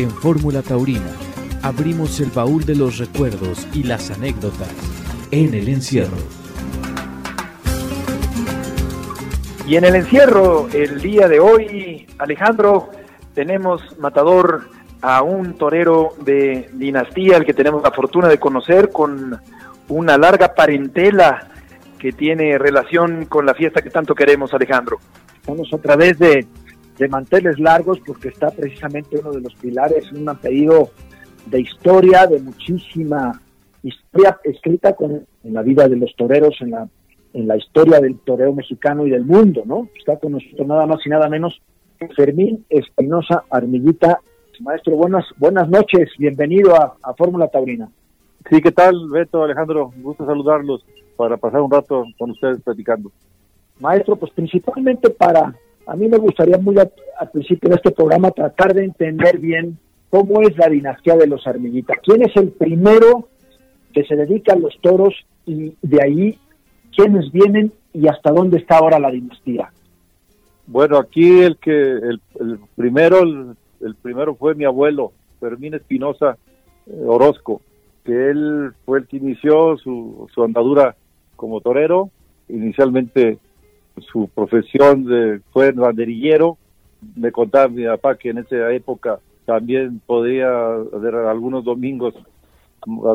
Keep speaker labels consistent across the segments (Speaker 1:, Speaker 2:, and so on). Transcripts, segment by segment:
Speaker 1: En Fórmula Taurina abrimos el baúl de los recuerdos y las anécdotas en el encierro.
Speaker 2: Y en el encierro, el día de hoy, Alejandro, tenemos matador a un torero de dinastía, el que tenemos la fortuna de conocer, con una larga parentela que tiene relación con la fiesta que tanto queremos, Alejandro.
Speaker 3: Estamos a través de, de manteles largos porque está precisamente uno de los pilares, un apellido de historia, de muchísima historia escrita con, en la vida de los toreros, en la, en la historia del toreo mexicano y del mundo, ¿no? Está con nosotros nada más y nada menos Fermín Espinosa Armillita. Maestro, buenas, buenas noches, bienvenido a, a Fórmula Taurina.
Speaker 4: Sí, ¿qué tal, Beto, Alejandro? Gusto saludarlos para pasar un rato con ustedes platicando.
Speaker 3: Maestro, pues principalmente para, a mí me gustaría muy al principio de este programa tratar de entender bien cómo es la dinastía de los Armillita. ¿Quién es el primero que se dedica a los toros y de ahí quiénes vienen y hasta dónde está ahora la dinastía?
Speaker 4: Bueno, aquí el que el, el primero el, el, primero fue mi abuelo Fermín Espinosa eh, Orozco, que él fue el que inició su, su andadura como torero. Inicialmente su profesión fue banderillero. Me contaba mi papá que en esa época también podía algunos domingos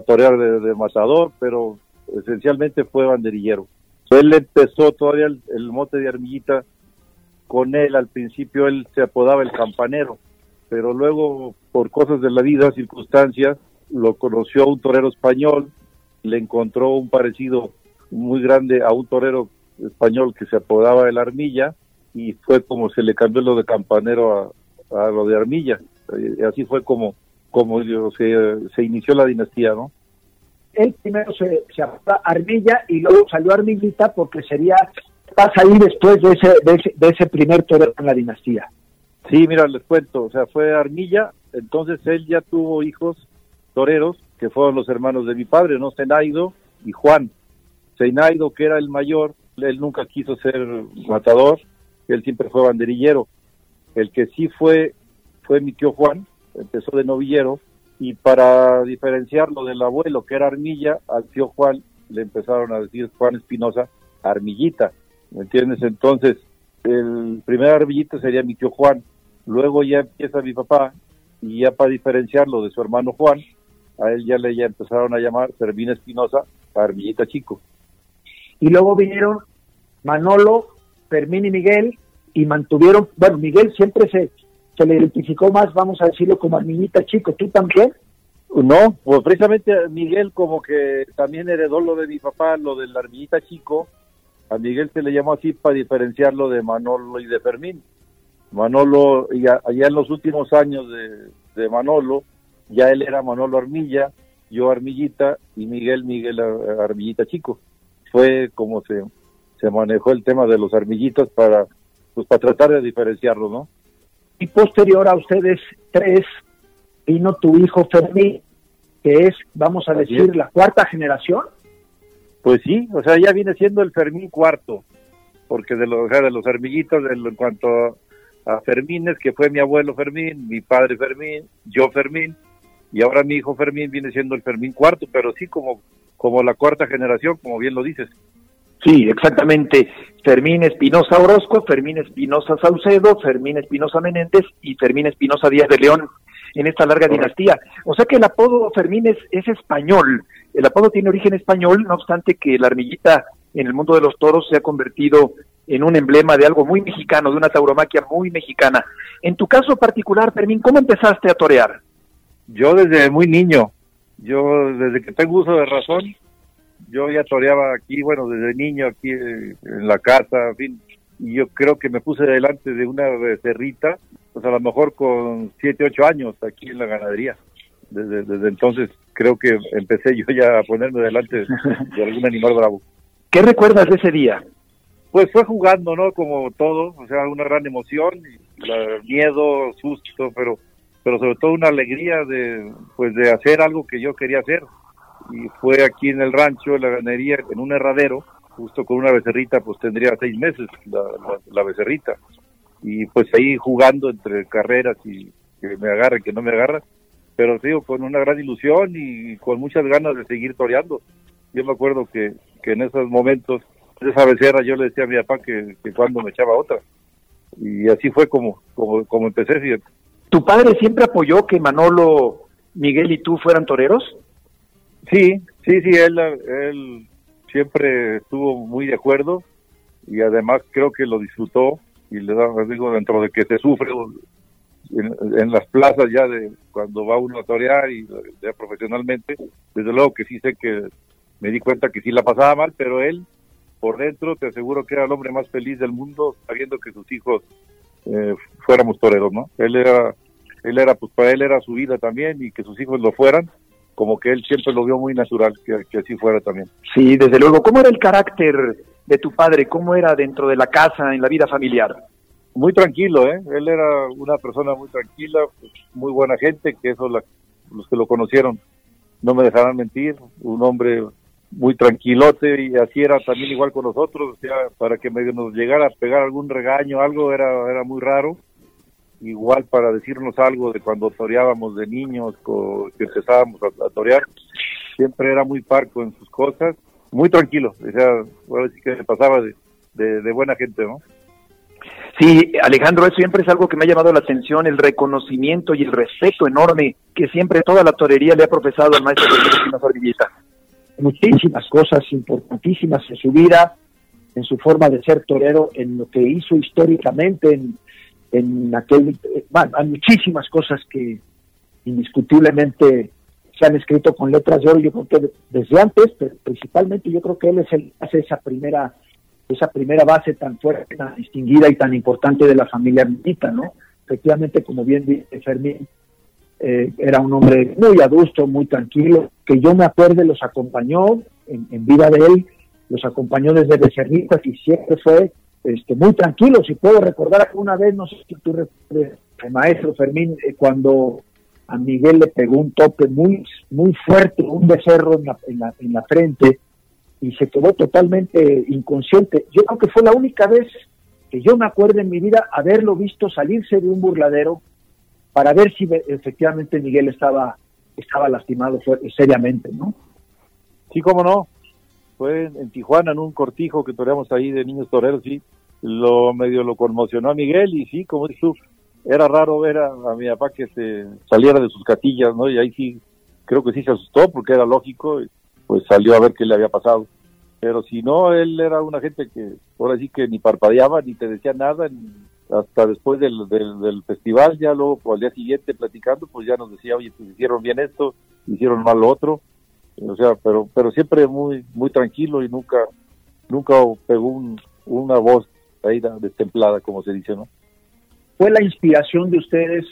Speaker 4: torear de, de, matador, pero esencialmente fue banderillero. Él empezó todavía el, el, mote de armillita con él, al principio él se apodaba el campanero, pero luego por cosas de la vida, circunstancias, lo conoció un torero español, le encontró un parecido muy grande a un torero español que se apodaba el armilla y fue como se le cambió lo de campanero a, a lo de armilla. Y así fue como como se, se inició la dinastía, ¿no?
Speaker 3: Él primero se, se Armilla y luego salió Armillita porque sería, pasa ahí después de ese, de ese, de ese primer torero en la dinastía.
Speaker 4: Sí, mira, les cuento, o sea, fue Armilla, entonces él ya tuvo hijos toreros, que fueron los hermanos de mi padre, ¿no? Zenaido y Juan. Zenaido, que era el mayor, él nunca quiso ser matador, él siempre fue banderillero. El que sí fue, fue mi tío Juan, empezó de novillero y para diferenciarlo del abuelo que era Armilla, al tío Juan le empezaron a decir Juan Espinosa, Armillita, ¿me entiendes? Entonces, el primer Armillita sería mi tío Juan, luego ya empieza mi papá y ya para diferenciarlo de su hermano Juan, a él ya le ya empezaron a llamar Fermín Espinosa, Armillita Chico.
Speaker 3: Y luego vinieron Manolo, Fermín y Miguel y mantuvieron, bueno, Miguel siempre se se le identificó más, vamos a decirlo, como Armillita Chico. ¿Tú también?
Speaker 4: No, pues precisamente Miguel como que también heredó lo de mi papá, lo del Armillita Chico. A Miguel se le llamó así para diferenciarlo de Manolo y de Fermín. Manolo, ya, allá en los últimos años de, de Manolo, ya él era Manolo Armilla, yo Armillita y Miguel Miguel Armillita Chico. Fue como se, se manejó el tema de los armillitos para, pues para tratar de diferenciarlo, ¿no?
Speaker 3: y posterior a ustedes tres vino tu hijo Fermín, que es, vamos a decir, la cuarta generación.
Speaker 4: Pues sí, o sea, ya viene siendo el Fermín cuarto, porque de los, de los hermiguitos, en cuanto a Fermín, que fue mi abuelo Fermín, mi padre Fermín, yo Fermín, y ahora mi hijo Fermín viene siendo el Fermín cuarto, pero sí como, como la cuarta generación, como bien lo dices.
Speaker 2: Sí, exactamente. Fermín Espinosa Orozco, Fermín Espinosa Saucedo, Fermín Espinosa Menéndez y Fermín Espinosa Díaz de León en esta larga dinastía. O sea que el apodo Fermín es, es, español, el apodo tiene origen español, no obstante que la armillita en el mundo de los toros se ha convertido en un emblema de algo muy mexicano, de una tauromaquia muy mexicana. En tu caso particular, Fermín, ¿cómo empezaste a torear?
Speaker 4: Yo desde muy niño, yo desde que tengo uso de razón, yo ya toreaba aquí, bueno, desde niño aquí eh, en la casa, en fin, y yo creo que me puse delante de una becerrita, pues a lo mejor con siete, ocho años aquí en la ganadería. Desde, desde entonces creo que empecé yo ya a ponerme delante de, algún animal bravo.
Speaker 2: ¿Qué recuerdas de ese día?
Speaker 4: Pues fue jugando, ¿no? Como todo, o sea, una gran emoción, miedo, susto, pero pero sobre todo una alegría de pues de hacer algo que yo quería hacer y fue aquí en el rancho, en la ganadería, en un herradero, justo con una becerrita, pues tendría seis meses la, becerrita. Y pues ahí jugando entre carreras y, que me agarre, que no me agarra, pero digo, con una gran ilusión y con muchas ganas de seguir toreando. Yo me acuerdo que, que en esos momentos, esa becerra, yo le decía a mi papá que, que cuando me echaba otra. Y así fue como, como, como empecé, fíjate.
Speaker 2: ¿Tu padre siempre apoyó que Manolo, Miguel y tú fueran toreros?
Speaker 4: Sí, sí, sí, él, siempre estuvo muy de acuerdo y además creo que lo disfrutó y le da, digo, dentro de que se sufre en, las plazas ya de cuando va uno a torear y ya profesionalmente, desde luego que sí sé que me di cuenta que sí la pasaba mal, pero él por dentro te aseguro que era el hombre más feliz del mundo sabiendo que sus hijos eh, fuéramos toreros, ¿no? Él era, él era, pues para él era su vida también y que sus hijos lo fueran, como que él siempre lo vio muy natural que, que así fuera también.
Speaker 2: Sí, desde luego. ¿Cómo era el carácter de tu padre? ¿Cómo era dentro de la casa, en la vida familiar?
Speaker 4: Muy tranquilo, ¿eh? Él era una persona muy tranquila, pues, muy buena gente, que eso los que lo conocieron no me dejarán mentir, un hombre muy tranquilote y así era también igual con nosotros, o sea, para que medio nos llegara a pegar algún regaño, algo era, era muy raro, igual para decirnos algo de cuando toreábamos de niños, que empezábamos a, torear, siempre era muy parco en sus cosas, muy tranquilo, o sea, ahora sí que pasaba de, buena gente, ¿no?
Speaker 2: Sí, Alejandro, eso siempre es algo que me ha llamado la atención, el reconocimiento y el respeto enorme que siempre toda la torería le ha profesado al maestro de Ardillita
Speaker 3: muchísimas cosas importantísimas en su vida, en su forma de ser torero, en lo que hizo históricamente, en, en aquel, bueno, hay muchísimas cosas que indiscutiblemente se han escrito con letras de oro, yo creo que desde antes, pero principalmente yo creo que él es el hace esa primera esa primera base tan fuerte, tan distinguida y tan importante de la familia Milita, ¿no? Efectivamente, como bien dice Fermín, eh, era un hombre muy adusto, muy tranquilo, que yo me acuerde los acompañó en, vida de él, los acompañó desde Becerritas y siempre fue este, muy tranquilo. Si puedo recordar alguna vez, no sé si tú recuerdas, el maestro Fermín, eh, cuando a Miguel le pegó un tope muy, muy fuerte, un becerro en la, la, en la frente, y se quedó totalmente inconsciente. Yo creo que fue la única vez que yo me acuerdo en mi vida haberlo visto salirse de un burladero para ver si efectivamente Miguel estaba estaba lastimado seriamente, ¿no?
Speaker 4: Sí, cómo no. Fue en, Tijuana, en un cortijo que toreamos ahí de niños toreros, sí. Lo medio lo conmocionó a Miguel y sí, como dices tú, era raro ver a, mi papá que se saliera de sus catillas, ¿no? Y ahí sí, creo que sí se asustó porque era lógico, pues salió a ver qué le había pasado. Pero si no, él era una gente que ahora sí que ni parpadeaba, ni te decía nada, ni hasta después del, del, festival, ya luego al día siguiente platicando, pues ya nos decía, oye, pues hicieron bien esto, hicieron mal lo otro, o sea, pero pero siempre muy muy tranquilo y nunca nunca pegó una voz ahí destemplada, como se dice, ¿no?
Speaker 3: ¿Fue la inspiración de ustedes,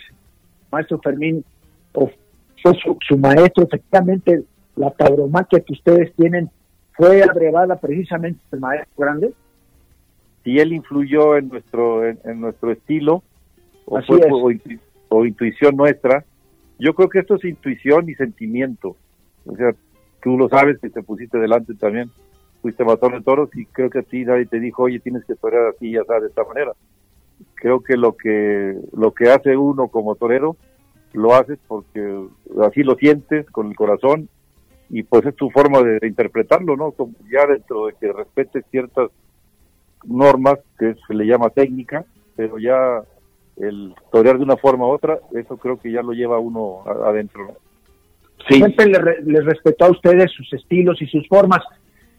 Speaker 3: maestro Fermín, o fue su, maestro, efectivamente, la tauromaquia que ustedes tienen, fue abrevada precisamente el maestro grande?
Speaker 4: Si él influyó en nuestro en, nuestro estilo o, fue, o, intuición nuestra, yo creo que esto es intuición y sentimiento. O sea, tú lo sabes que te pusiste delante también, fuiste matón de toros y creo que a ti nadie te dijo, oye, tienes que torear así y de esta manera. Creo que lo que lo que hace uno como torero lo haces porque así lo sientes con el corazón y pues es tu forma de, interpretarlo, ¿no? ya dentro de que respetes ciertas normas que se le llama técnica, pero ya el torear de una forma u otra, eso creo que ya lo lleva uno adentro.
Speaker 3: Siempre le, respetó a ustedes sus estilos y sus formas.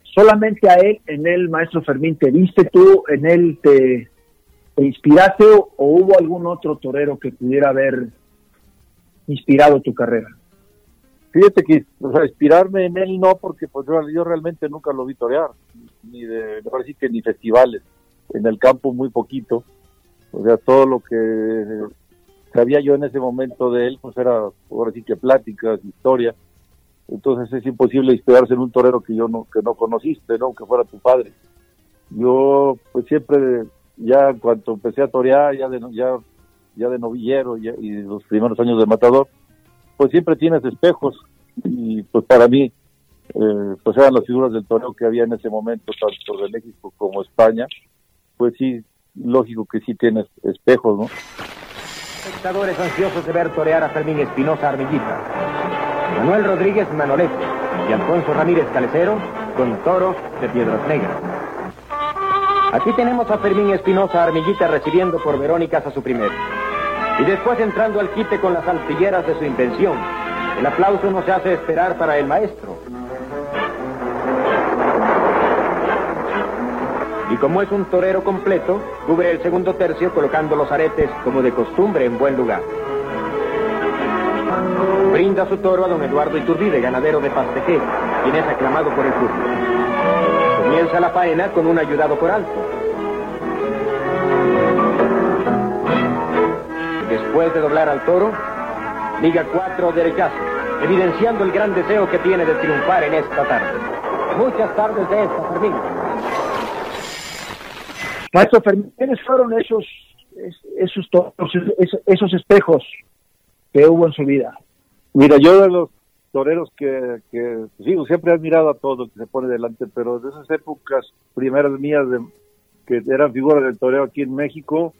Speaker 3: Solamente a él, en él, maestro Fermín, ¿te viste tú? ¿En él te, inspiraste o, hubo algún otro torero que pudiera haber inspirado tu carrera?
Speaker 4: Fíjate que, inspirarme en él no, porque pues yo realmente nunca lo vi torear ni de, decir que ni festivales, en el campo muy poquito, o sea, todo lo que sabía yo en ese momento de él, pues era, ahora que pláticas, historia, entonces es imposible inspirarse en un torero que yo no, que no conociste, ¿no? Que fuera tu padre. Yo, pues siempre, ya en cuanto empecé a torear, ya de, ya, ya de novillero y los primeros años de matador, pues siempre tienes espejos y pues para mí eh, pues eran las figuras del torneo que había en ese momento, tanto de México como España, pues sí, lógico que sí tienes espejos, ¿no?
Speaker 5: Espectadores ansiosos de ver torear a Fermín Espinosa Armillita. Manuel Rodríguez Manolete y Alfonso Ramírez Calecero con toros de Piedras Negras. Aquí tenemos a Fermín Espinosa Armillita recibiendo por Verónicas a su primer. Y después entrando al quite con las alfilleras de su invención. El aplauso no se hace esperar para el maestro. Y como es un torero completo, cubre el segundo tercio colocando los aretes como de costumbre en buen lugar. Brinda su toro a don Eduardo Iturbide, ganadero de Pasteje, quien es aclamado por el público. Comienza la faena con un ayudado por alto. Después de doblar al toro, liga cuatro derechazos, evidenciando el gran deseo que tiene de triunfar en esta tarde. Muchas tardes de esta, Fermín.
Speaker 3: Maestro Fermín, ¿quiénes fueron esos, esos, esos, esos espejos que hubo en su vida?
Speaker 4: Mira, yo de los toreros que, que digo, siempre he admirado a todo lo que se pone delante, pero de esas épocas primeras mías de, que eran figuras del toreo aquí en México,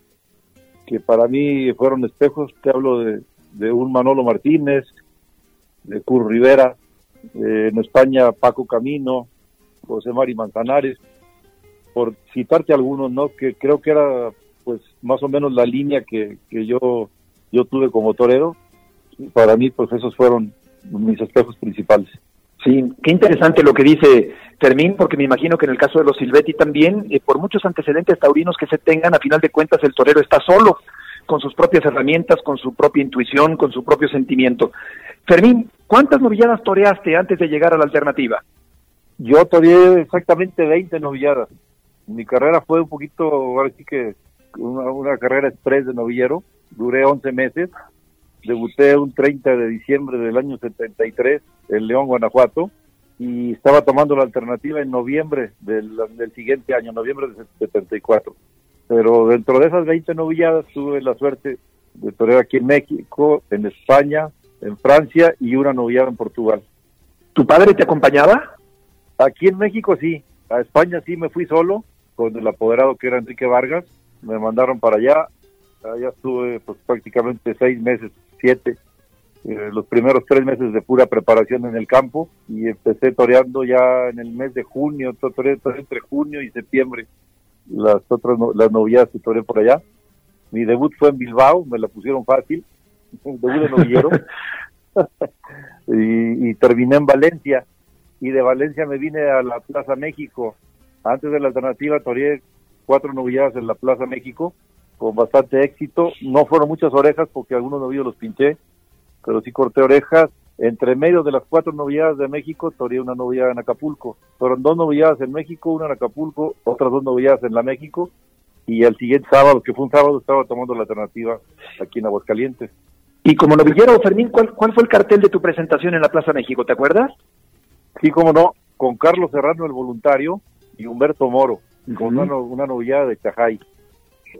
Speaker 4: que para mí fueron espejos, te hablo de, de un Manolo Martínez, de Cur Rivera, en España Paco Camino, José Mari Manzanares, por citarte algunos, ¿no? Que creo que era pues más o menos la línea que, que yo, yo tuve como torero. Y para mí, pues esos fueron mis espejos principales.
Speaker 2: Sí, qué interesante lo que dice Fermín, porque me imagino que en el caso de los Silvetti también, eh, por muchos antecedentes taurinos que se tengan, a final de cuentas el torero está solo, con sus propias herramientas, con su propia intuición, con su propio sentimiento. Fermín, ¿cuántas novilladas toreaste antes de llegar a la alternativa?
Speaker 4: Yo toreé exactamente 20 novilladas mi carrera fue un poquito, ahora sí que una, carrera express de novillero, duré 11 meses, debuté un 30 de diciembre del año 73 en León, Guanajuato, y estaba tomando la alternativa en noviembre del, del siguiente año, noviembre del 74. Pero dentro de esas 20 novilladas tuve la suerte de torear aquí en México, en España, en Francia y una novillada en Portugal.
Speaker 2: ¿Tu padre te acompañaba?
Speaker 4: Aquí en México sí, a España sí me fui solo, con el apoderado que era Enrique Vargas, me mandaron para allá, allá estuve pues prácticamente seis meses, siete, eh, los primeros tres meses de pura preparación en el campo y empecé toreando ya en el mes de junio, entre junio y septiembre las otras las novilladas que toreé por allá. Mi debut fue en Bilbao, me la pusieron fácil, debut de novillero, y, y terminé en Valencia y de Valencia me vine a la Plaza México antes de la alternativa toreé cuatro novilladas en la Plaza México con bastante éxito. No fueron muchas orejas porque algunos novillos los pinché, pero sí corté orejas. Entre medio de las cuatro novilladas de México, toreé una novillada en Acapulco. Fueron dos novilladas en México, una en Acapulco, otras dos novilladas en la México. Y el siguiente sábado, que fue un sábado, estaba tomando la alternativa aquí en Aguascalientes.
Speaker 2: Y como novillero, Fermín, ¿cuál, ¿cuál fue el cartel de tu presentación en la Plaza México? ¿Te acuerdas?
Speaker 4: Sí, cómo no, con Carlos Serrano, el voluntario, y Humberto Moro, con una, una novillada de Chajay.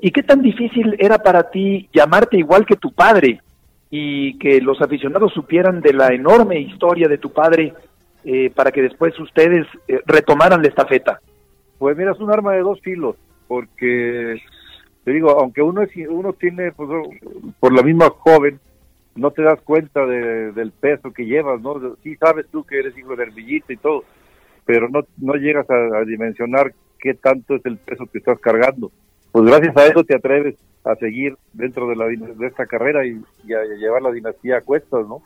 Speaker 2: ¿Y qué tan difícil era para ti llamarte igual que tu padre y que los aficionados supieran de la enorme historia de tu padre eh, para que después ustedes eh, retomaran la estafeta?
Speaker 4: Pues mira, es un arma de dos filos, porque te digo, aunque uno es, uno tiene, pues, por la misma joven, no te das cuenta de, del peso que llevas, ¿no? Sí sabes tú que eres hijo de Hermillita y todo, pero no, no llegas a, dimensionar qué tanto es el peso que estás cargando. Pues gracias a eso te atreves a seguir dentro de, la, de esta carrera y, a, llevar la dinastía a cuestas, ¿no?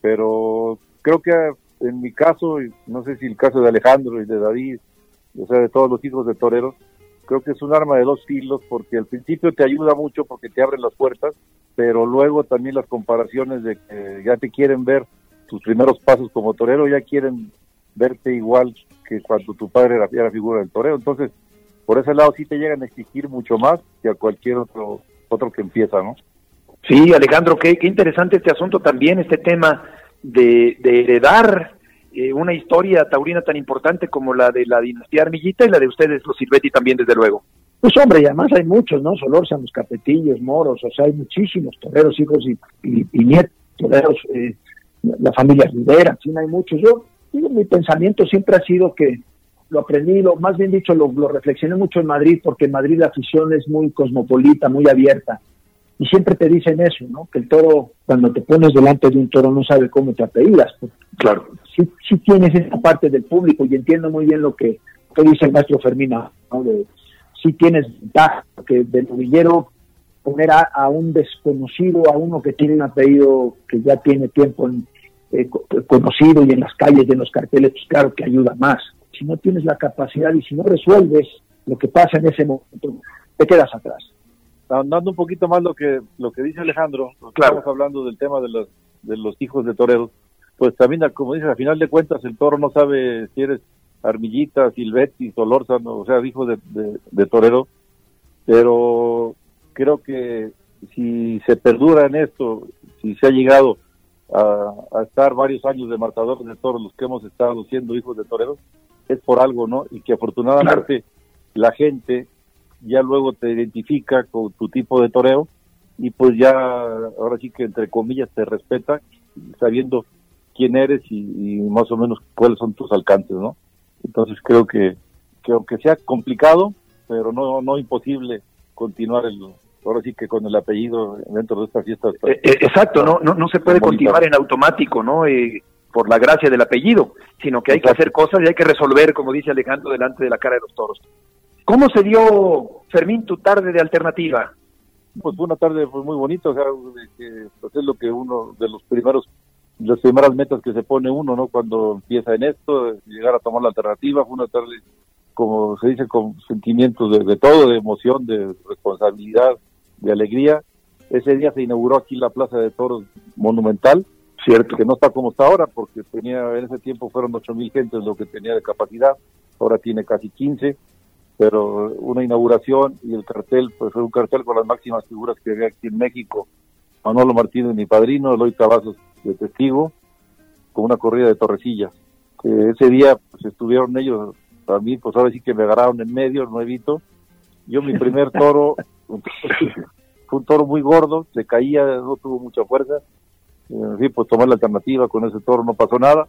Speaker 4: Pero creo que en mi caso, no sé si el caso de Alejandro y de David, o sea, de todos los hijos de toreros, creo que es un arma de dos filos porque al principio te ayuda mucho porque te abren las puertas, pero luego también las comparaciones de que ya te quieren ver tus primeros pasos como torero, ya quieren verte igual que cuando tu padre era, la figura del toreo. Entonces, por ese lado sí te llegan a exigir mucho más que a cualquier otro otro que empieza, ¿no?
Speaker 2: Sí, Alejandro, qué, qué interesante este asunto también, este tema de, de heredar eh, una historia taurina tan importante como la de la dinastía Armillita y la de ustedes, los Silvetti, también, desde luego.
Speaker 3: Pues hombre, y además hay muchos, ¿no? Solórzano, Capetillos, Moros, o sea, hay muchísimos toreros, hijos y, y, nietos, toreros, eh, la familia Rivera, sí, hay muchos. Yo mi pensamiento siempre ha sido que lo aprendí, lo, más bien dicho, lo, reflexioné mucho en Madrid, porque en Madrid la afición es muy cosmopolita, muy abierta. y siempre te dicen eso, ¿no? Que el toro, cuando te pones delante de un toro, no sabe cómo te apellidas.
Speaker 2: Claro.
Speaker 3: Sí, sí tienes esa parte del público y entiendo muy bien lo que, dice el maestro Fermina, ¿no? De, sí tienes ventaja, que del novillero poner a, un desconocido, a uno que tiene un apellido que ya tiene tiempo eh, conocido y en las calles y en los carteles, pues claro que ayuda más. Si no tienes la capacidad y si no resuelves lo que pasa en ese momento, te quedas atrás.
Speaker 4: Andando un poquito más lo que lo que dice Alejandro, claro. estamos hablando del tema de los, de los hijos de toreros, pues también, como dice, al final de cuentas el toro no sabe si eres Armillita, Silvetti, Solórzano, o sea, hijo de, de torero, pero creo que si se perdura en esto, si se ha llegado a, estar varios años de matadores de toros, los que hemos estado siendo hijos de toreros, es por algo, ¿no? Y que afortunadamente la gente ya luego te identifica con tu tipo de toreo y pues ya ahora sí que entre comillas te respeta sabiendo quién eres y, más o menos cuáles son tus alcances, ¿no? Entonces creo que, que aunque sea complicado, pero no, no imposible continuar el, ahora sí que con el apellido dentro de esta fiesta.
Speaker 2: Eh, eh, exacto, no, no, no se puede continuar en automático, ¿no? Eh, por la gracia del apellido, sino que hay que hacer cosas y hay que resolver, como dice Alejandro, delante de la cara de los toros. ¿Cómo se dio, Fermín, tu tarde de alternativa?
Speaker 4: Pues fue una tarde pues, muy bonita, o sea, que, pues, es lo que uno de los primeros, las primeras metas que se pone uno, ¿no? Cuando empieza en esto, llegar a tomar la alternativa, fue una tarde, como se dice, con sentimientos de, de todo, de emoción, de responsabilidad, de alegría. Ese día se inauguró aquí la Plaza de Toros Monumental, cierto que no está como está ahora, porque tenía en ese tiempo fueron ocho mil gentes lo que tenía de capacidad, ahora tiene casi 15, pero una inauguración y el cartel, pues fue un cartel con las máximas figuras que había aquí en México, Manolo Martínez, mi padrino, Eloy Cavazos de testigo, con una corrida de torrecillas. Que ese día pues estuvieron ellos, a mí pues ahora sí que me agarraron en medio, nuevito, yo mi primer toro fue un toro muy gordo, se caía, no tuvo mucha fuerza. En fin, pues tomé la alternativa, con ese toro no pasó nada.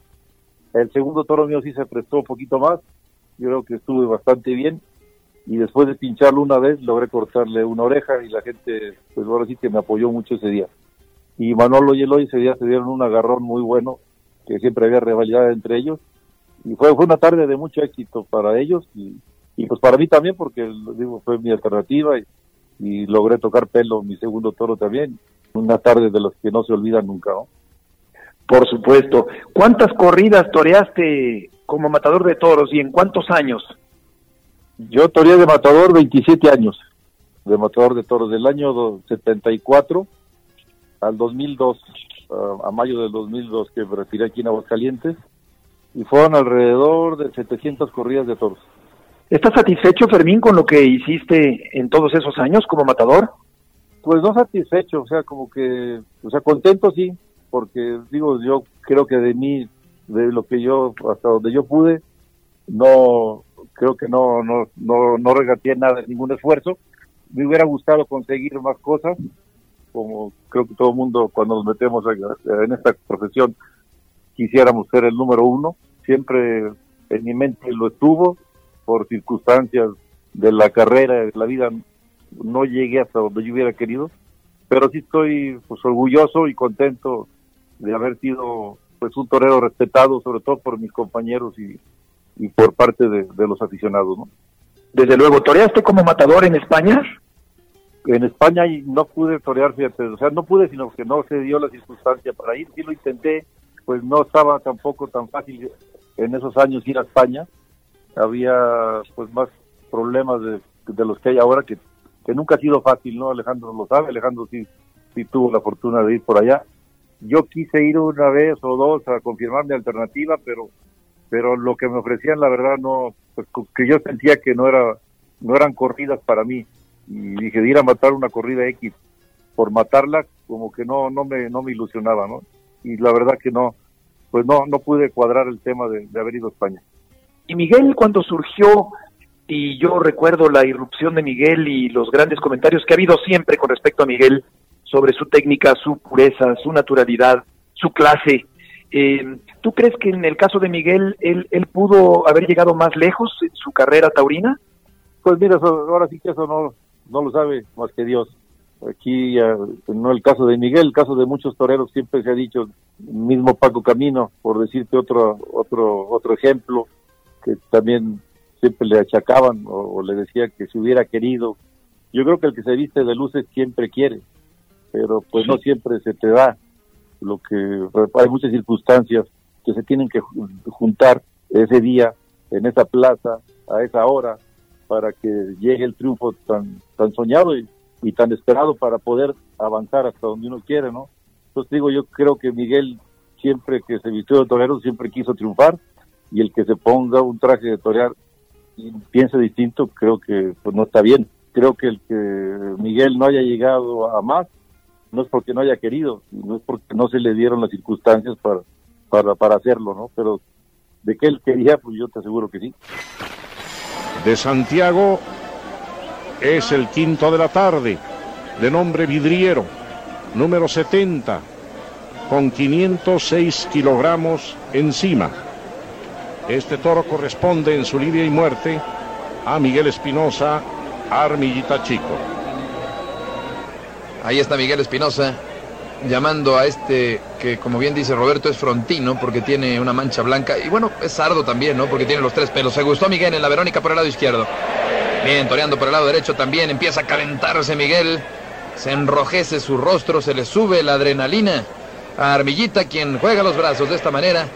Speaker 4: El segundo toro mío sí se prestó un poquito más, yo creo que estuve bastante bien. Y después de pincharlo una vez, logré cortarle una oreja y la gente, pues ahora sí que me apoyó mucho ese día. Y Manolo y Eloy ese día se dieron un agarrón muy bueno, que siempre había rivalidad entre ellos. Y fue, una tarde de mucho éxito para ellos y, pues para mí también, porque digo, fue mi alternativa y logré tocar pelo mi segundo toro también. Una tarde de los que no se olvidan nunca, ¿no?
Speaker 2: Por supuesto. ¿Cuántas corridas toreaste como matador de toros y en cuántos años?
Speaker 4: Yo toreé de matador 27 años, de matador de toros, del año 74 al 2002, a mayo del 2002 que me retiré aquí en Aguascalientes, y fueron alrededor de 700 corridas de toros.
Speaker 2: ¿Estás satisfecho, Fermín, con lo que hiciste en todos esos años como matador?
Speaker 4: Pues no satisfecho, o sea, como que, o sea, contento sí, porque digo, yo creo que de mí, de lo que yo, hasta donde yo pude, no, creo que no, no, no, no regateé nada, ningún esfuerzo. Me hubiera gustado conseguir más cosas, como creo que todo el mundo cuando nos metemos en esta profesión quisiéramos ser el número uno. Siempre en mi mente lo estuvo, por circunstancias de la carrera, de la vida, no llegué hasta donde yo hubiera querido, pero sí estoy pues orgulloso y contento de haber sido pues un torero respetado, sobre todo por mis compañeros y, y por parte de, los aficionados, ¿no?
Speaker 2: Desde luego, ¿toreaste como matador en España?
Speaker 4: En España no pude torear, fíjate, o sea, no pude, sino que no se dio la circunstancia para ir, sí lo intenté, pues no estaba tampoco tan fácil en esos años ir a España, había pues más problemas de, los que hay ahora que, que nunca ha sido fácil, ¿no? Alejandro lo sabe, Alejandro sí, sí tuvo la fortuna de ir por allá. Yo quise ir una vez o dos a confirmar mi alternativa, pero pero lo que me ofrecían la verdad no pues que yo sentía que no era no eran corridas para mí y dije de ir a matar una corrida X por matarla como que no no me no me ilusionaba, ¿no? Y la verdad que no pues no no pude cuadrar el tema de haber ido a España.
Speaker 2: Y Miguel cuando surgió, y yo recuerdo la irrupción de Miguel y los grandes comentarios que ha habido siempre con respecto a Miguel sobre su técnica, su pureza, su naturalidad, su clase. Eh, ¿Tú crees que en el caso de Miguel él, pudo haber llegado más lejos en su carrera taurina?
Speaker 4: Pues mira, ahora sí que eso no, no lo sabe más que Dios. aquí no el caso de Miguel, el caso de muchos toreros siempre se ha dicho, mismo Paco Camino, por decirte otro otro otro ejemplo que también siempre le achacaban o, le decía que si hubiera querido. Yo creo que el que se viste de luces siempre quiere, pero pues no siempre se te da. Lo que hay muchas circunstancias que se tienen que juntar ese día en esa plaza a esa hora para que llegue el triunfo tan tan soñado y, y tan esperado para poder avanzar hasta donde uno quiere, ¿no? Entonces digo, yo creo que Miguel siempre que se vistió de torero siempre quiso triunfar y el que se ponga un traje de torear y piense distinto, creo que pues no está bien. Creo que el que Miguel no haya llegado a más no es porque no haya querido, no es porque no se le dieron las circunstancias para para, para hacerlo, ¿no? Pero de que él quería, pues yo te aseguro que sí.
Speaker 6: De Santiago es el quinto de la tarde, de nombre Vidriero, número 70, con 506 kilogramos encima. Este toro corresponde en su lidia y muerte a Miguel Espinosa, Armillita Chico.
Speaker 7: Ahí está Miguel Espinosa llamando a este que como bien dice Roberto es frontino porque tiene una mancha blanca y bueno es sardo también, ¿no? Porque tiene los tres pelos. Se gustó Miguel en la Verónica por el lado izquierdo. Bien, toreando por el lado derecho también. Empieza a calentarse Miguel. Se enrojece su rostro, se le sube la adrenalina a Armillita, quien juega los brazos de esta manera.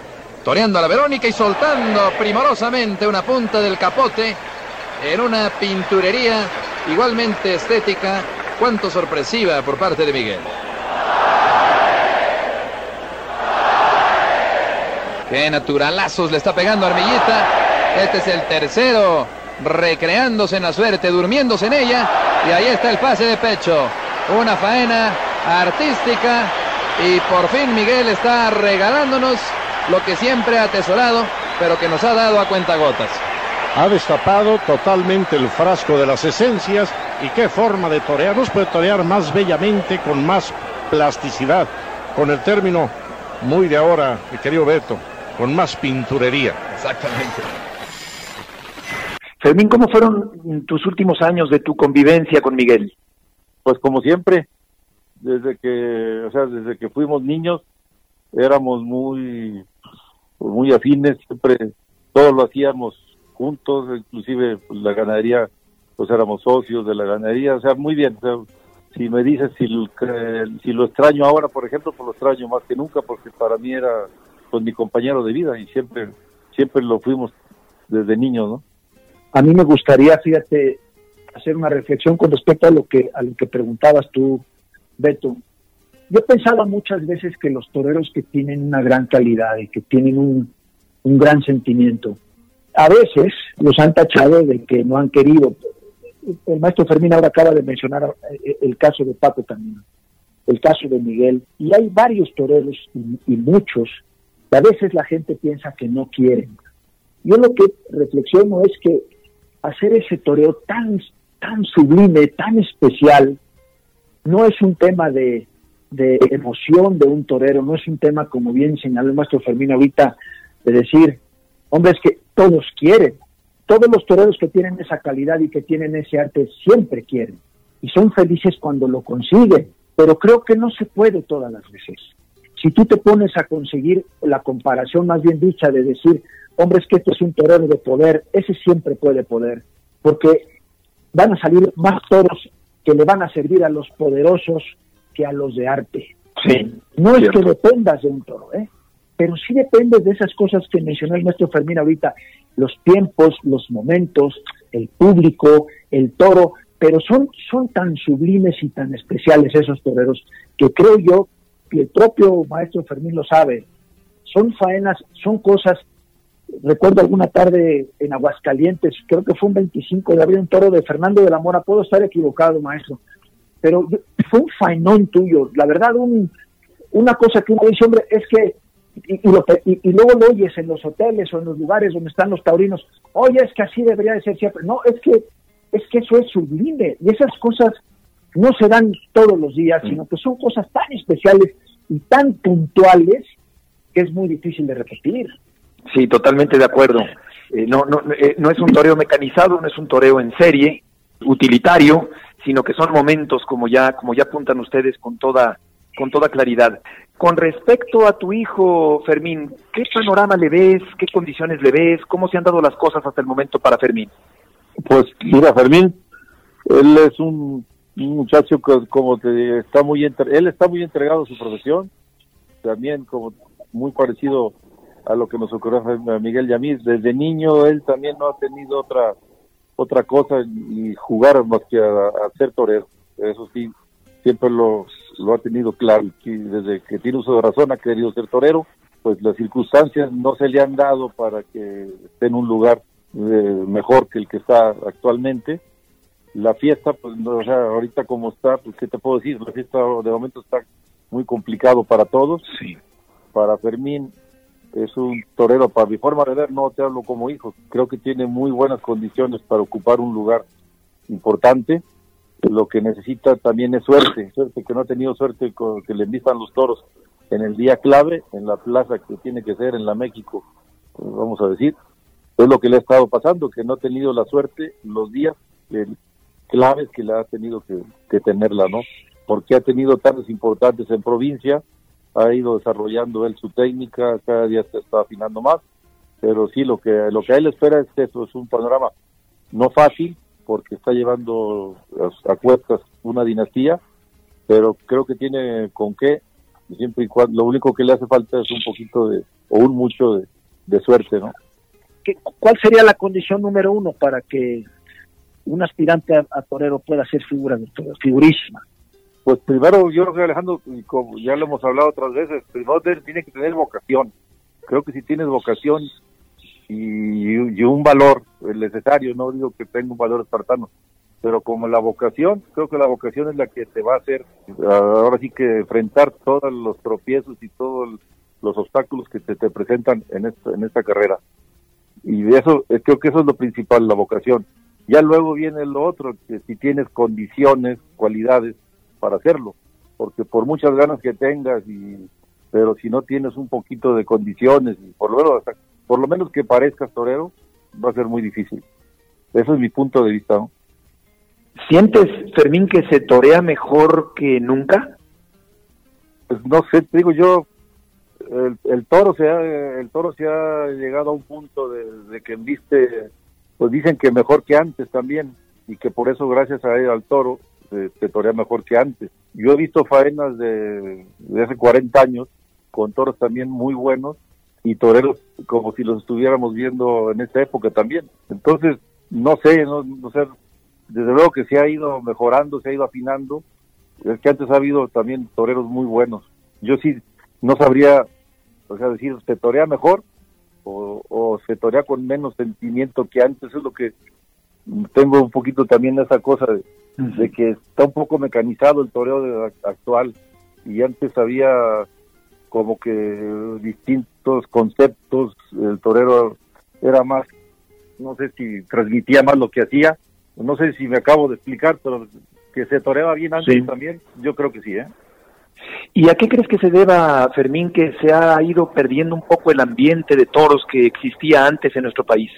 Speaker 7: Toreando a la Verónica y soltando primorosamente una punta del capote en una pinturería igualmente estética, cuanto sorpresiva por parte de Miguel. Qué naturalazos le está pegando Armillita. Este es el tercero recreándose en la suerte, durmiéndose en ella. Y ahí está el pase de pecho. Una faena artística. Y por fin Miguel está regalándonos lo que siempre ha atesorado, pero que nos ha dado a cuentagotas.
Speaker 6: Ha destapado totalmente el frasco de las esencias y qué forma de torear. Nos puede torear más bellamente, con más plasticidad, con el término muy de ahora, mi querido Beto, con más pinturería.
Speaker 7: Exactamente.
Speaker 2: Fermín, ¿cómo fueron tus últimos años de tu convivencia con Miguel?
Speaker 4: Pues como siempre, desde que, o sea, desde que fuimos niños, éramos muy, muy afines, siempre todo lo hacíamos juntos, inclusive pues, la ganadería, pues éramos socios de la ganadería, o sea, muy bien. si me dices si, si lo extraño ahora, por ejemplo, pues lo extraño más que nunca, porque para mí era pues mi compañero de vida y siempre, siempre lo fuimos desde niños, ¿no?
Speaker 3: A mí me gustaría, fíjate, hacer una reflexión con respecto a lo que a lo que preguntabas tú, Beto. Yo pensaba muchas veces que los toreros que tienen una gran calidad y que tienen un, un gran sentimiento, a veces los han tachado de que no han querido. El maestro Fermín ahora acaba de mencionar eh, el caso de Paco también, el caso de Miguel, y hay varios toreros y, muchos, que a veces la gente piensa que no quieren. Yo lo que reflexiono es que hacer ese toreo tan, tan sublime, tan especial, no es un tema de, de emoción de un torero, no es un tema, como bien señaló el maestro Fermín ahorita, de decir, hombre, es que todos quieren, todos los toreros que tienen esa calidad y que tienen ese arte siempre quieren. Y son felices cuando lo consiguen, pero creo que no se puede todas las veces. Si tú te pones a conseguir la comparación más bien dicha de decir, hombre, es que esto es un torero de poder, ese siempre puede poder, porque van a salir más toros que le van a servir a los poderosos los de arte.
Speaker 2: Sí,
Speaker 3: no es que dependas de un toro, ¿eh? pero sí dependes de esas cosas que mencionó el maestro Fermín ahorita, los tiempos, los momentos, el público, el toro, pero son, son tan sublimes y tan especiales esos toreros que creo yo que el propio maestro Fermín lo sabe, son faenas, son cosas recuerdo alguna tarde en Aguascalientes, creo que fue un 25 de abril, un toro de Fernando de la Mora, puedo estar equivocado, maestro, pero fue un fainón tuyo, la verdad, un, una cosa que uno dice, hombre, es que, y, y, luego lo oyes en los hoteles o en los lugares donde están los taurinos, oye, es que así debería de ser siempre, no, es que, es que eso es sublime, y esas cosas no se dan todos los días, sino que son cosas tan especiales y tan puntuales que es muy difícil de repetir.
Speaker 2: Sí, totalmente de acuerdo. Eh, no, no, eh, no es un toreo mecanizado, no es un toreo en serie, utilitario, sino que son momentos como ya como ya apuntan ustedes con toda con toda claridad. Con respecto a tu hijo Fermín, ¿qué panorama le ves? ¿Qué condiciones le ves? ¿Cómo se han dado las cosas hasta el momento para Fermín?
Speaker 4: Pues mira, Fermín, él es un, muchacho que como te está muy él está muy entregado a su profesión, también como muy parecido a lo que nos ocurrió a Miguel Yamís. Desde niño él también no ha tenido otra otra cosa y jugar más que a, ser torero. Eso sí, siempre lo, lo ha tenido claro. Y desde que tiene uso de razón ha querido ser torero, pues las circunstancias no se le han dado para que esté en un lugar eh, mejor que el que está actualmente. La fiesta, pues, o sea, ahorita como está, pues, ¿qué te puedo decir? La fiesta de momento está muy complicado para todos.
Speaker 2: Sí.
Speaker 4: Para Fermín, es un torero, para mi forma de ver, no te hablo como hijo, creo que tiene muy buenas condiciones para ocupar un lugar importante, lo que necesita también es suerte, suerte que no ha tenido suerte con que le envistan los toros en el día clave, en la plaza que tiene que ser en la México, vamos a decir, es lo que le ha estado pasando, que no ha tenido la suerte los días claves que le ha tenido que, que tenerla, ¿no? Porque ha tenido tardes importantes en provincia, ha ido desarrollando él su técnica, cada día se está afinando más, pero sí lo que lo que a él espera es eso, es un panorama no fácil porque está llevando a, cuestas una dinastía, pero creo que tiene con qué, siempre y cuando, lo único que le hace falta es un poquito de, o un mucho de, suerte, ¿no?
Speaker 3: ¿Cuál sería la condición número uno para que un aspirante a, torero pueda ser figura figurísima?
Speaker 4: Pues primero, yo creo que Alejandro, como ya lo hemos hablado otras veces, primero tiene que tener vocación. Creo que si tienes vocación y, un valor necesario, no digo que tenga un valor espartano, pero como la vocación, creo que la vocación es la que te va a hacer, ahora sí que enfrentar todos los tropiezos y todos los obstáculos que te, te presentan en esta, en esta carrera. Y eso, eh, creo que eso es lo principal, la vocación. Ya luego viene lo otro, que si tienes condiciones, cualidades, para hacerlo, porque por muchas ganas que tengas y pero si no tienes un poquito de condiciones y por lo menos por lo menos que parezcas torero va a ser muy difícil. Ese es mi punto de vista.
Speaker 2: ¿Sientes Fermín que se torea mejor que nunca?
Speaker 4: Pues no sé, te digo yo el, toro se ha, el toro se ha llegado a un punto de, de que viste pues dicen que mejor que antes también y que por eso gracias a él, al toro se, torea mejor que antes. Yo he visto faenas de, hace 40 años con toros también muy buenos y toreros como si los estuviéramos viendo en esta época también. Entonces, no sé, no, sé, desde luego que se ha ido mejorando, se ha ido afinando. Es que antes ha habido también toreros muy buenos. Yo sí no sabría, o sea, decir, se torea mejor o, o se torea con menos sentimiento que antes. Es lo que tengo un poquito también esa cosa de, de que está un poco mecanizado el toreo actual y antes había como que distintos conceptos, el torero era más, no sé si transmitía más lo que hacía, no sé si me acabo de explicar, pero que se toreaba bien antes también, yo creo que sí, ¿eh?
Speaker 2: ¿Y a qué crees que se deba, Fermín, que se ha ido perdiendo un poco el ambiente de toros que existía antes en nuestro país?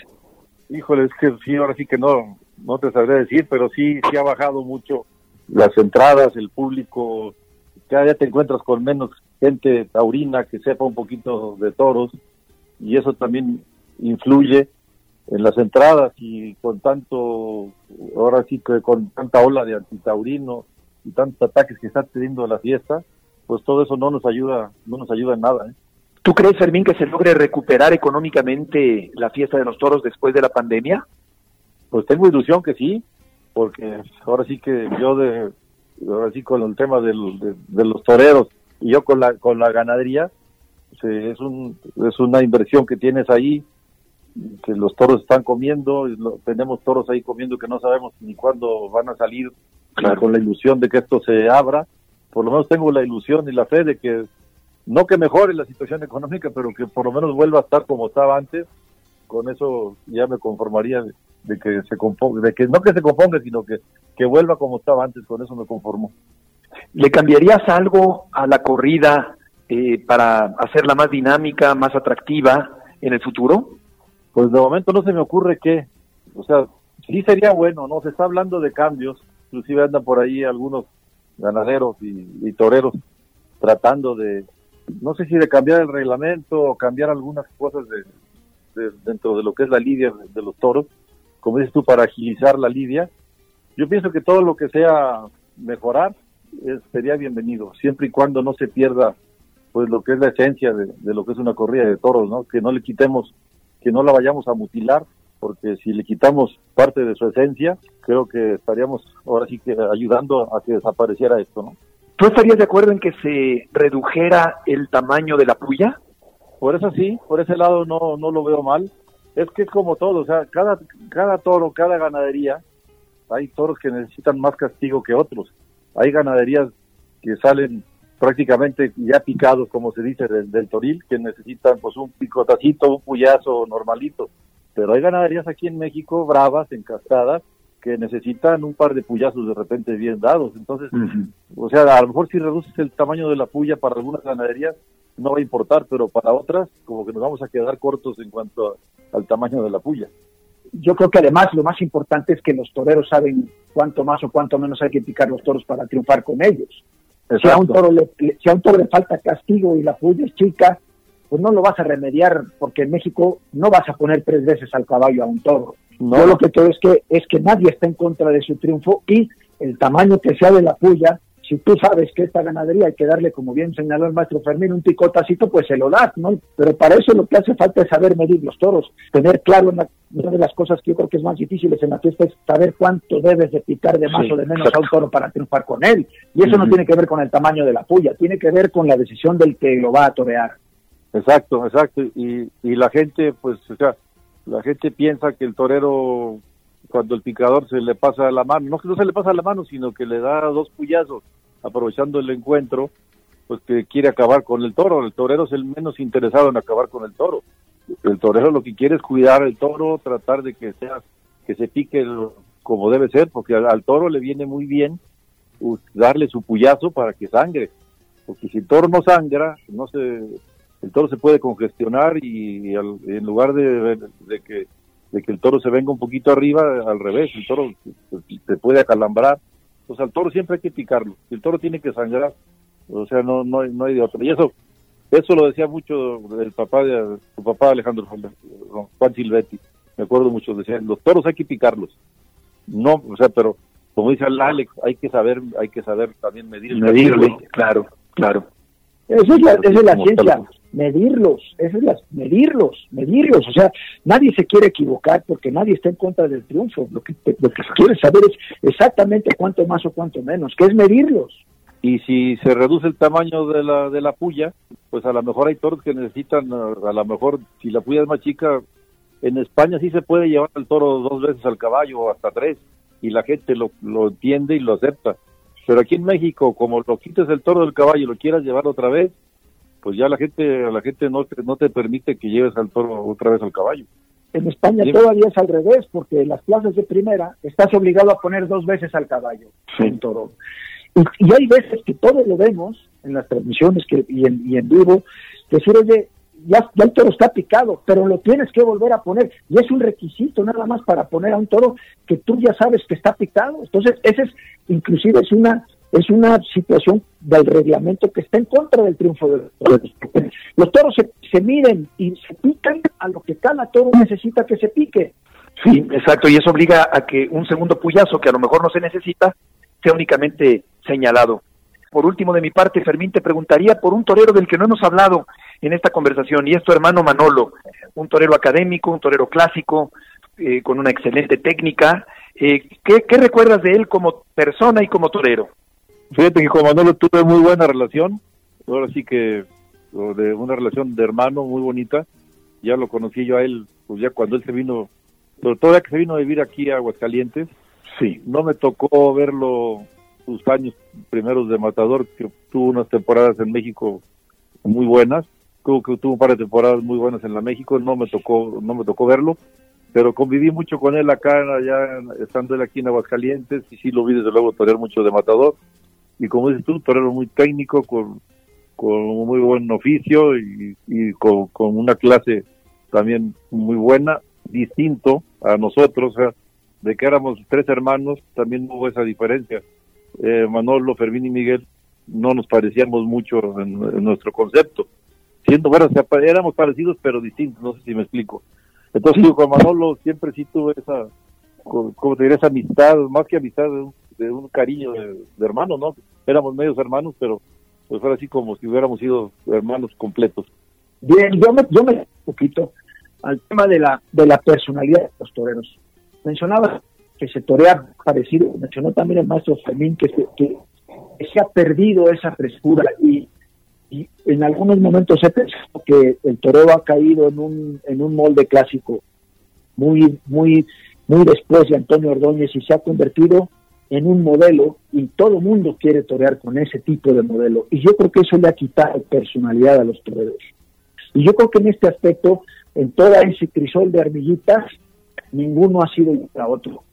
Speaker 4: Híjole, es que sí, ahora sí que no, no te sabré decir, pero sí, sí ha bajado mucho las entradas, el público, cada día te encuentras con menos gente taurina que sepa un poquito de toros y eso también influye en las entradas y con tanto, ahora sí que con tanta ola de antitaurino y tantos ataques que está teniendo la fiesta, pues todo eso no nos ayuda, no nos ayuda en nada. ¿eh?
Speaker 2: ¿Tú crees, Fermín, que se logre recuperar económicamente la fiesta de los toros después de la pandemia?
Speaker 4: Pues tengo ilusión que sí, porque ahora sí que yo de ahora sí con el tema de, los toreros y yo con la con la ganadería es un es una inversión que tienes ahí que los toros están comiendo tenemos toros ahí comiendo que no sabemos ni cuándo van a salir con la ilusión de que esto se abra. Por lo menos tengo la ilusión y la fe de que no que mejore la situación económica pero que por lo menos vuelva a estar como estaba antes. Con eso ya me conformaría de que se componga, de que no que se componga, sino que, que vuelva como estaba antes, con eso me conformo.
Speaker 2: ¿Le cambiarías algo a la corrida eh, para hacerla más dinámica, más atractiva en el futuro?
Speaker 4: Pues de momento no se me ocurre que, o sea, sí sería bueno, ¿no? Se está hablando de cambios, inclusive andan por ahí algunos ganaderos y, toreros tratando de, no sé si de cambiar el reglamento o cambiar algunas cosas de, dentro de lo que es la lidia de, los toros, como dices tú, para agilizar la lidia. Yo pienso que todo lo que sea mejorar sería bienvenido, siempre y cuando no se pierda pues lo que es la esencia de, de, lo que es una corrida de toros, ¿no? Que no le quitemos, que no la vayamos a mutilar, porque si le quitamos parte de su esencia, creo que estaríamos ahora sí que ayudando a que desapareciera esto, ¿no?
Speaker 2: ¿Tú estarías de acuerdo en que se redujera el tamaño de la puya?
Speaker 4: Por eso sí, por ese lado no, no lo veo mal. Es que es como todo, o sea, cada, cada toro, cada ganadería, hay toros que necesitan más castigo que otros. Hay ganaderías que salen prácticamente ya picados, como se dice, del, toril, que necesitan pues un picotacito, un puyazo normalito. Pero hay ganaderías aquí en México bravas, encastadas, que necesitan un par de puyazos de repente bien dados. Entonces, o sea, a lo mejor si reduces el tamaño de la puya para algunas ganaderías, no va a importar, pero para otras, como que nos vamos a quedar cortos en cuanto al tamaño de la puya.
Speaker 3: Yo creo que además lo más importante es que los toreros saben cuánto más o cuánto menos hay que picar los toros para triunfar con ellos. Si a, un toro le, si a un toro le falta castigo y la puya es chica, pues no lo vas a remediar porque en México no vas a poner tres veces al caballo a un toro. No. Yo lo que creo es que es que nadie está en contra de su triunfo y el tamaño que sea de la puya si tú sabes que esta ganadería hay que darle, como bien señaló el maestro Fermín, un picotacito, pues se lo das, ¿no? Pero para eso lo que hace falta es saber medir los toros, tener claro una, de las cosas que yo creo que es más difíciles en la fiesta es saber cuánto debes de picar de más o de menos a un toro para triunfar con él. Y eso no tiene que ver con el tamaño de la puya, tiene que ver con la decisión del que lo va a torear.
Speaker 4: Exacto, exacto. Y, y la gente, pues, o sea, la gente piensa que el torero, cuando el picador se le pasa la mano, no que no se le pasa la mano, sino que le da dos puyazos aprovechando el encuentro, pues que quiere acabar con el toro. El torero es el menos interesado en acabar con el toro. El torero lo que quiere es cuidar el toro, tratar de que sea que se pique como debe ser, porque al, toro le viene muy bien darle su puyazo para que sangre, porque si el toro no sangra, no se, el toro se puede congestionar y, en lugar de, que de que el toro se venga un poquito arriba, al revés, el toro se puede acalambrar pues al toro siempre hay que picarlo. El toro tiene que sangrar, o sea, no no, no hay de otro. Y eso eso lo decía mucho el papá de su papá Alejandro Juan Silvetti. Me acuerdo mucho, decía, los toros hay que picarlos. No, o sea, pero como dice Alex, hay que saber, hay que saber también medir.
Speaker 2: Medirlo, claro, claro.
Speaker 3: Esa es la, esa es la ciencia medirlos, eso es las, medirlos, medirlos, o sea, nadie se quiere equivocar porque nadie está en contra del triunfo, lo que, lo que se quiere saber es exactamente cuánto más o cuánto menos, que es medirlos.
Speaker 4: Y si se reduce el tamaño de la, de la puya, pues a lo mejor hay toros que necesitan, a lo mejor si la puya es más chica, en España sí se puede llevar el toro dos veces al caballo o hasta tres, y la gente lo, lo entiende y lo acepta. Pero aquí en México, como lo quites el toro del caballo y lo quieras llevar otra vez, pues ya la gente la gente no te, no te permite que lleves al toro otra vez al caballo.
Speaker 3: En España todavía es al revés, porque en las plazas de primera estás obligado a poner dos veces al caballo sí. toro. Y, hay veces que todos lo vemos en las transmisiones que, y, en, y en vivo, decir, oye, ya, el toro está picado, pero lo tienes que volver a poner. Y es un requisito nada más para poner a un toro que tú ya sabes que está picado. Entonces, ese es, inclusive es una es una situación del reglamento que está en contra del triunfo de los toros. Los toros se, se miden y se pican a lo que cada toro necesita que se pique.
Speaker 2: Sí, exacto, y eso obliga a que un segundo puyazo que a lo mejor no se necesita sea únicamente señalado. Por último, de mi parte, Fermín, te preguntaría por un torero del que no hemos hablado en esta conversación, y es tu hermano Manolo, un torero académico, un torero clásico, eh, con una excelente técnica. Eh, ¿qué, ¿Qué recuerdas de él como persona y como torero?
Speaker 4: Fíjate que con Manolo tuve muy buena relación, ahora sí que de una relación de hermano muy bonita, ya lo conocí yo a él, pues ya cuando él se vino, sobre todo ya que se vino a vivir aquí a Aguascalientes, sí, no me tocó verlo sus años primeros de Matador, que tuvo unas temporadas en México muy buenas, que tuvo un par de temporadas muy buenas en la México, no me tocó, no me tocó verlo, pero conviví mucho con él acá, allá, estando él aquí en Aguascalientes, y sí lo vi desde luego torear mucho de Matador, y como dices tú, torero muy técnico, con, con muy buen oficio y, con, una clase también muy buena, distinto a nosotros. O sea, de que éramos tres hermanos, también hubo esa diferencia. Eh, Manolo, Fermín y Miguel no nos parecíamos mucho en, nuestro concepto. Siendo, bueno, éramos parecidos pero distintos, no sé si me explico. Entonces, con Manolo siempre sí tuve esa, como te diré, esa amistad, más que amistad, de un, cariño de, de hermano, ¿no? Éramos medios hermanos, pero pues fue así como si hubiéramos sido hermanos completos.
Speaker 3: Bien, yo me, yo me un poquito al tema de la, de la personalidad de los toreros. Mencionaba que se torea parecido, mencionó también el maestro Fermín que se, que, se ha perdido esa frescura y, y, en algunos momentos he pensado que el toreo ha caído en un, en un molde clásico muy, muy, muy después de Antonio Ordóñez y se ha convertido en un modelo y todo el mundo quiere torear con ese tipo de modelo. Y yo creo que eso le ha quitado personalidad a los toreros. Y yo creo que en este aspecto, en toda ese crisol de armillitas, ninguno ha sido para otro.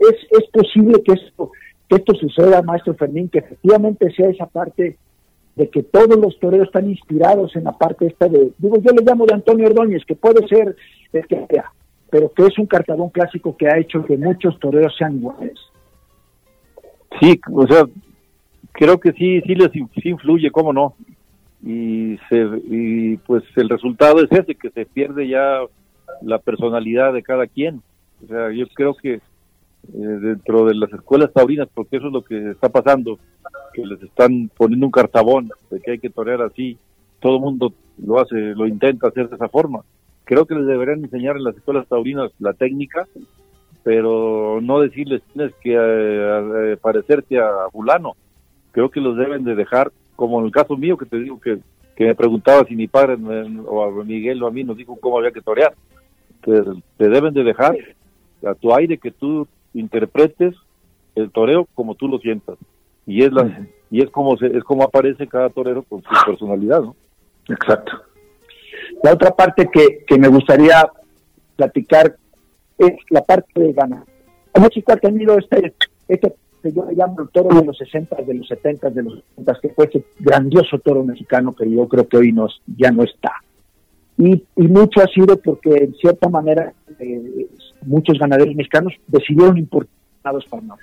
Speaker 3: Es, es posible que esto, que esto suceda, maestro Fermín, que efectivamente sea esa parte de que todos los toreros están inspirados en la parte esta de, digo, yo le llamo de Antonio Ordóñez, que puede ser el que sea, pero que es un cartabón clásico que ha hecho que muchos toreros sean iguales.
Speaker 4: Sí, o sea, creo que sí, sí les influye, cómo no. Y, se, y pues el resultado es ese, que se pierde ya la personalidad de cada quien. O sea, yo creo que dentro de las escuelas taurinas, porque eso es lo que está pasando, que les están poniendo un cartabón de que hay que torear así, todo el mundo lo hace, lo intenta hacer de esa forma. Creo que les deberían enseñar en las escuelas taurinas la técnica pero no decirles tienes que eh, parecerte a fulano. Creo que los deben de dejar, como en el caso mío que te digo que, que me preguntaba si mi padre o a Miguel o a mí nos dijo cómo había que torear. Te, te deben de dejar a tu aire que tú interpretes el toreo como tú lo sientas. Y es la y es como se, es como aparece cada torero con su personalidad, ¿no?
Speaker 3: Exacto. La otra parte que, que me gustaría platicar es la parte de ganar. México ha tenido este, este que yo le llamo el toro de los 60, de los 70, de los 70, que fue ese grandioso toro mexicano que yo creo que hoy nos, ya no está. Y, y mucho ha sido porque, en cierta manera, eh, muchos ganaderos mexicanos decidieron importados nosotros.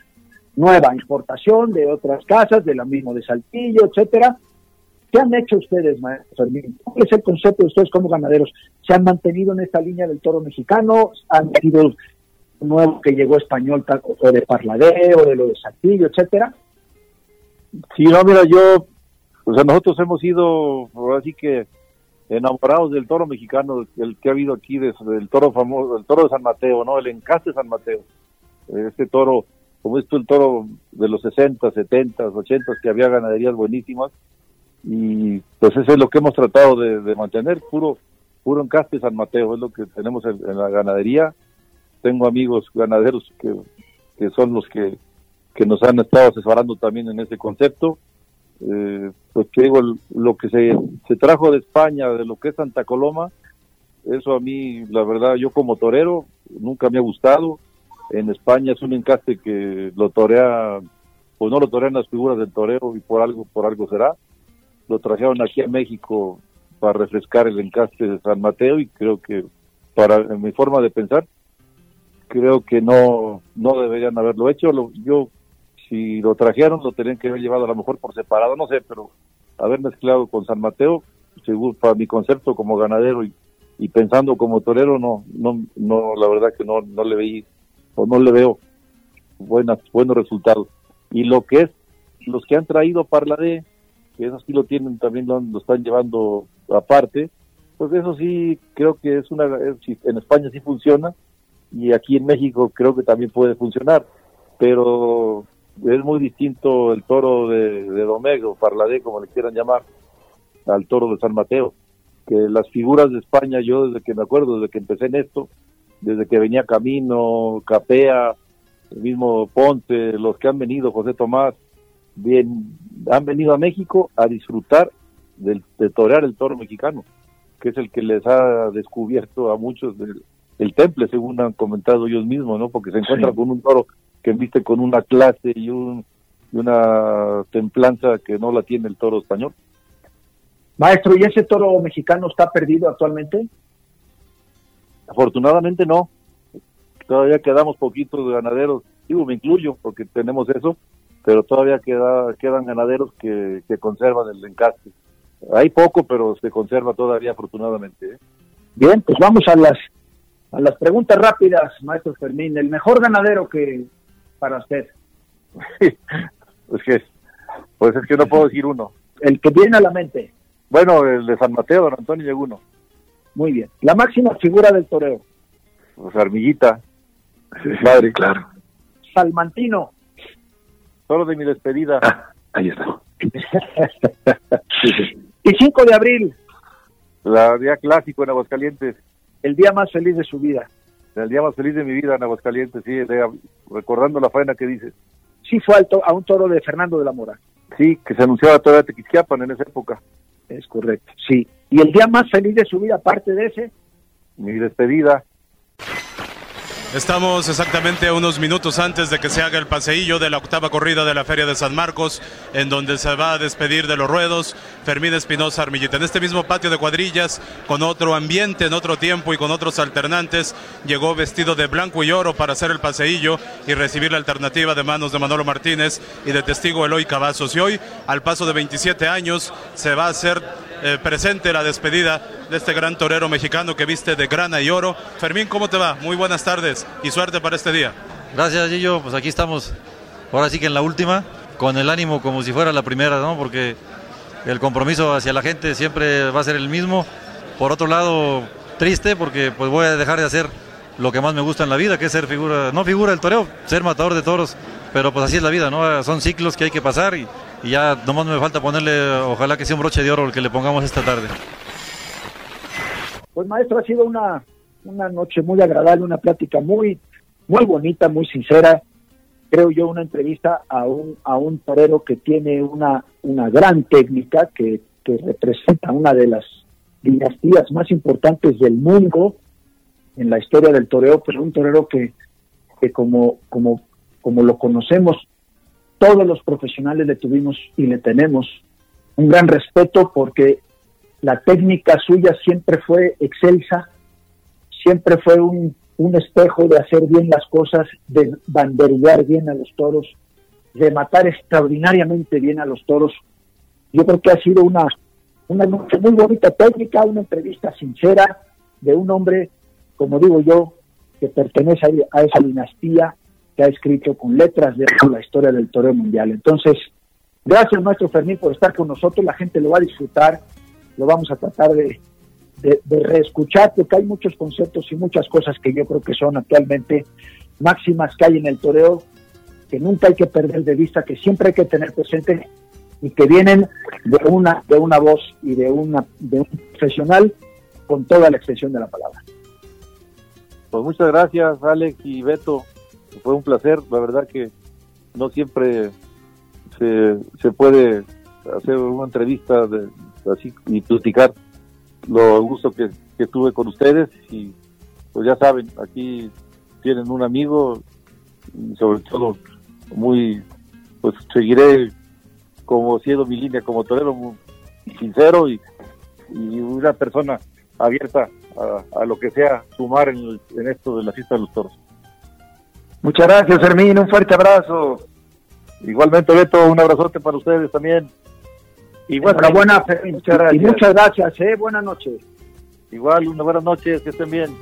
Speaker 3: Nueva importación de otras casas, de lo mismo de Saltillo, etcétera. ¿Qué han hecho ustedes, maestro ¿Cuál es el concepto de ustedes como ganaderos? ¿Se han mantenido en esta línea del toro mexicano? ¿Han sido nuevo que llegó español o de Parladeo, de lo de Saltillo, etcétera?
Speaker 4: Sí, no, mira, yo, o sea, nosotros hemos sido, así que enamorados del toro mexicano, el que ha habido aquí, del toro famoso, el toro de San Mateo, ¿no? El encaste San Mateo. Este toro, como esto el toro de los 60, 70, 80, que había ganaderías buenísimas, y pues eso es lo que hemos tratado de, mantener, puro puro encaste San Mateo, es lo que tenemos en, la ganadería. Tengo amigos ganaderos que, que son los que, que nos han estado asesorando también en ese concepto. Eh, pues que digo, lo que se, se trajo de España, de lo que es Santa Coloma, eso a mí, la verdad, yo como torero, nunca me ha gustado. En España es un encaste que lo torea, pues no lo torean las figuras del torero y por algo, por algo será lo trajeron aquí a México para refrescar el encaste de San Mateo y creo que para mi forma de pensar creo que no no deberían haberlo hecho yo si lo trajeron lo tenían que haber llevado a lo mejor por separado no sé pero haber mezclado con San Mateo según para mi concepto como ganadero y, y pensando como torero no no no la verdad que no no le veí o no le veo buenas buenos resultados. Y lo que es los que han traído Parladé que eso sí lo tienen, también lo, están llevando aparte, pues eso sí creo que es una, en España sí funciona y aquí en México creo que también puede funcionar, pero es muy distinto el toro de, de Domego, Parladé, como le quieran llamar, al toro de San Mateo, que las figuras de España, yo desde que me acuerdo, desde que empecé en esto, desde que venía Camino, Capea, el mismo Ponce, los que han venido, José Tomás, bien, han venido a México a disfrutar del, de torear el toro mexicano, que es el que les ha descubierto a muchos del, el temple, según han comentado ellos mismos, ¿no? Porque se encuentra con un toro que viste con una clase y, un, y una templanza que no la tiene el toro español.
Speaker 3: Maestro, ¿y ese toro mexicano está perdido actualmente?
Speaker 4: Afortunadamente no. todavía quedamos poquitos ganaderos, digo, me incluyo porque tenemos eso, pero todavía queda, quedan ganaderos que, que conservan el encaste. Hay poco, pero se conserva todavía afortunadamente. ¿eh?
Speaker 3: Bien, pues vamos a las a las preguntas rápidas, maestro Fermín. El mejor ganadero que para usted.
Speaker 4: pues que pues es que no puedo decir uno.
Speaker 3: El que viene a la mente.
Speaker 4: Bueno, el de San Mateo, don Antonio Yeguno.
Speaker 3: Muy bien. La máxima figura del toreo.
Speaker 4: Pues Armillita.
Speaker 2: Madre, claro.
Speaker 3: Salmantino.
Speaker 4: Solo de mi despedida.
Speaker 2: Ah, ahí está.
Speaker 3: Y 5 de abril,
Speaker 4: La día clásico en Aguascalientes.
Speaker 3: el día más feliz de su vida.
Speaker 4: El día más feliz de mi vida en Aguascalientes, sí, recordando la faena que dices.
Speaker 3: Sí fue al to- a un toro de Fernando de la Mora.
Speaker 4: Sí, que se anunciaba todavía Tequisquiapan en esa época.
Speaker 3: Es correcto. Sí. Y el día más feliz de su vida, aparte de ese,
Speaker 4: Mi despedida.
Speaker 8: Estamos exactamente unos minutos antes de que se haga el paseillo de la octava corrida de la Feria de San Marcos, en donde se va a despedir de los ruedos Fermín Espinosa Armillita. En este mismo patio de cuadrillas, con otro ambiente, en otro tiempo y con otros alternantes, llegó vestido de blanco y oro para hacer el paseillo y recibir la alternativa de manos de Manolo Martínez y de testigo Eloy Cavazos. Y hoy, al paso de 27 años, se va a hacer eh, presente la despedida de este gran torero mexicano que viste de grana y oro. Fermín, ¿cómo te va? Muy buenas tardes y suerte para este día.
Speaker 9: Gracias, Gillo. Pues aquí estamos, ahora sí que en la última, con el ánimo como si fuera la primera, ¿no? Porque el compromiso hacia la gente siempre va a ser el mismo. Por otro lado, triste porque pues voy a dejar de hacer lo que más me gusta en la vida, que es ser figura, no figura del toreo, ser matador de toros, pero pues así es la vida, ¿no? Son ciclos que hay que pasar y, y ya nomás me falta ponerle, ojalá que sea un broche de oro el que le pongamos esta tarde.
Speaker 3: pues maestro, ha sido una, una noche muy agradable, una plática muy, muy bonita, muy sincera. Creo yo una entrevista a un, a un torero que tiene una, una gran técnica, que, que representa una de las dinastías más importantes del mundo en la historia del toreo, pero un torero que, que como, como, como lo conocemos, todos los profesionales le tuvimos y le tenemos un gran respeto porque la técnica suya siempre fue excelsa, siempre fue un, un espejo de hacer bien las cosas, de banderillar bien a los toros, de matar extraordinariamente bien a los toros. Yo creo que ha sido una, una noche muy bonita técnica, una entrevista sincera de un hombre, como digo yo, que pertenece a, a esa dinastía que ha escrito con letras de la historia del toreo mundial. Entonces, gracias maestro Fermín por estar con nosotros, la gente lo va a disfrutar, lo vamos a tratar de, de, de reescuchar, porque hay muchos conceptos y muchas cosas que yo creo que son actualmente máximas que hay en el toreo, que nunca hay que perder de vista, que siempre hay que tener presente y que vienen de una, de una voz y de, una, de un profesional con toda la extensión de la palabra.
Speaker 4: Pues muchas gracias, Alex y Beto. Fue un placer, la verdad que no siempre se, se puede hacer una entrevista de, así y platicar lo gusto que, que tuve con ustedes y pues ya saben, aquí tienen un amigo y sobre todo muy, pues seguiré como siendo mi línea como torero, muy sincero y, una persona abierta a, a lo que sea sumar en, en esto de la fiesta de los toros.
Speaker 2: Muchas gracias, Fermín. Un fuerte abrazo.
Speaker 4: Igualmente, Beto, un abrazote para ustedes también.
Speaker 2: Igual,
Speaker 3: Enhorabuena, Fermín.
Speaker 2: Muchas
Speaker 3: Y
Speaker 2: gracias.
Speaker 3: muchas gracias, ¿eh? buenas noches.
Speaker 4: Igual, una buena noche, que estén bien.